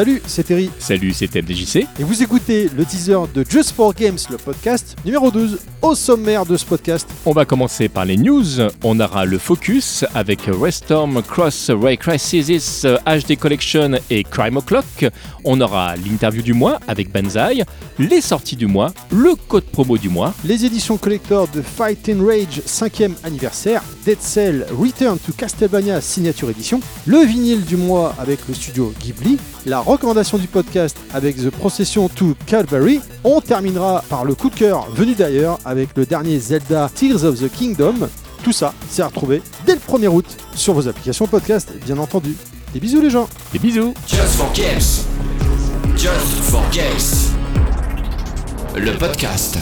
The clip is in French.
Salut, c'est Terry. Salut, c'est MDJC. Et vous écoutez le teaser de Just for Games, le podcast numéro 12. Au sommaire de ce podcast, On va commencer par les news. On aura le focus avec Restorm, Cross, Ray Crisis, HD Collection et Crime O'Clock. On aura l'interview du mois avec Banzai, les sorties du mois, le code promo du mois, les éditions collector de Fight and Rage 5e anniversaire, Dead Cell Return to Castlevania Signature Edition, le vinyle du mois avec le studio Ghibli, la recommandation du podcast avec The Procession to Calvary. On terminera par le coup de cœur venu d'ailleurs avec le dernier Zelda Tears of the Kingdom. Tout ça, c'est à retrouver dès le 1er août sur vos applications podcast, bien entendu. Des bisous les gens des bisous. Just for Games. Just for Games. Le podcast.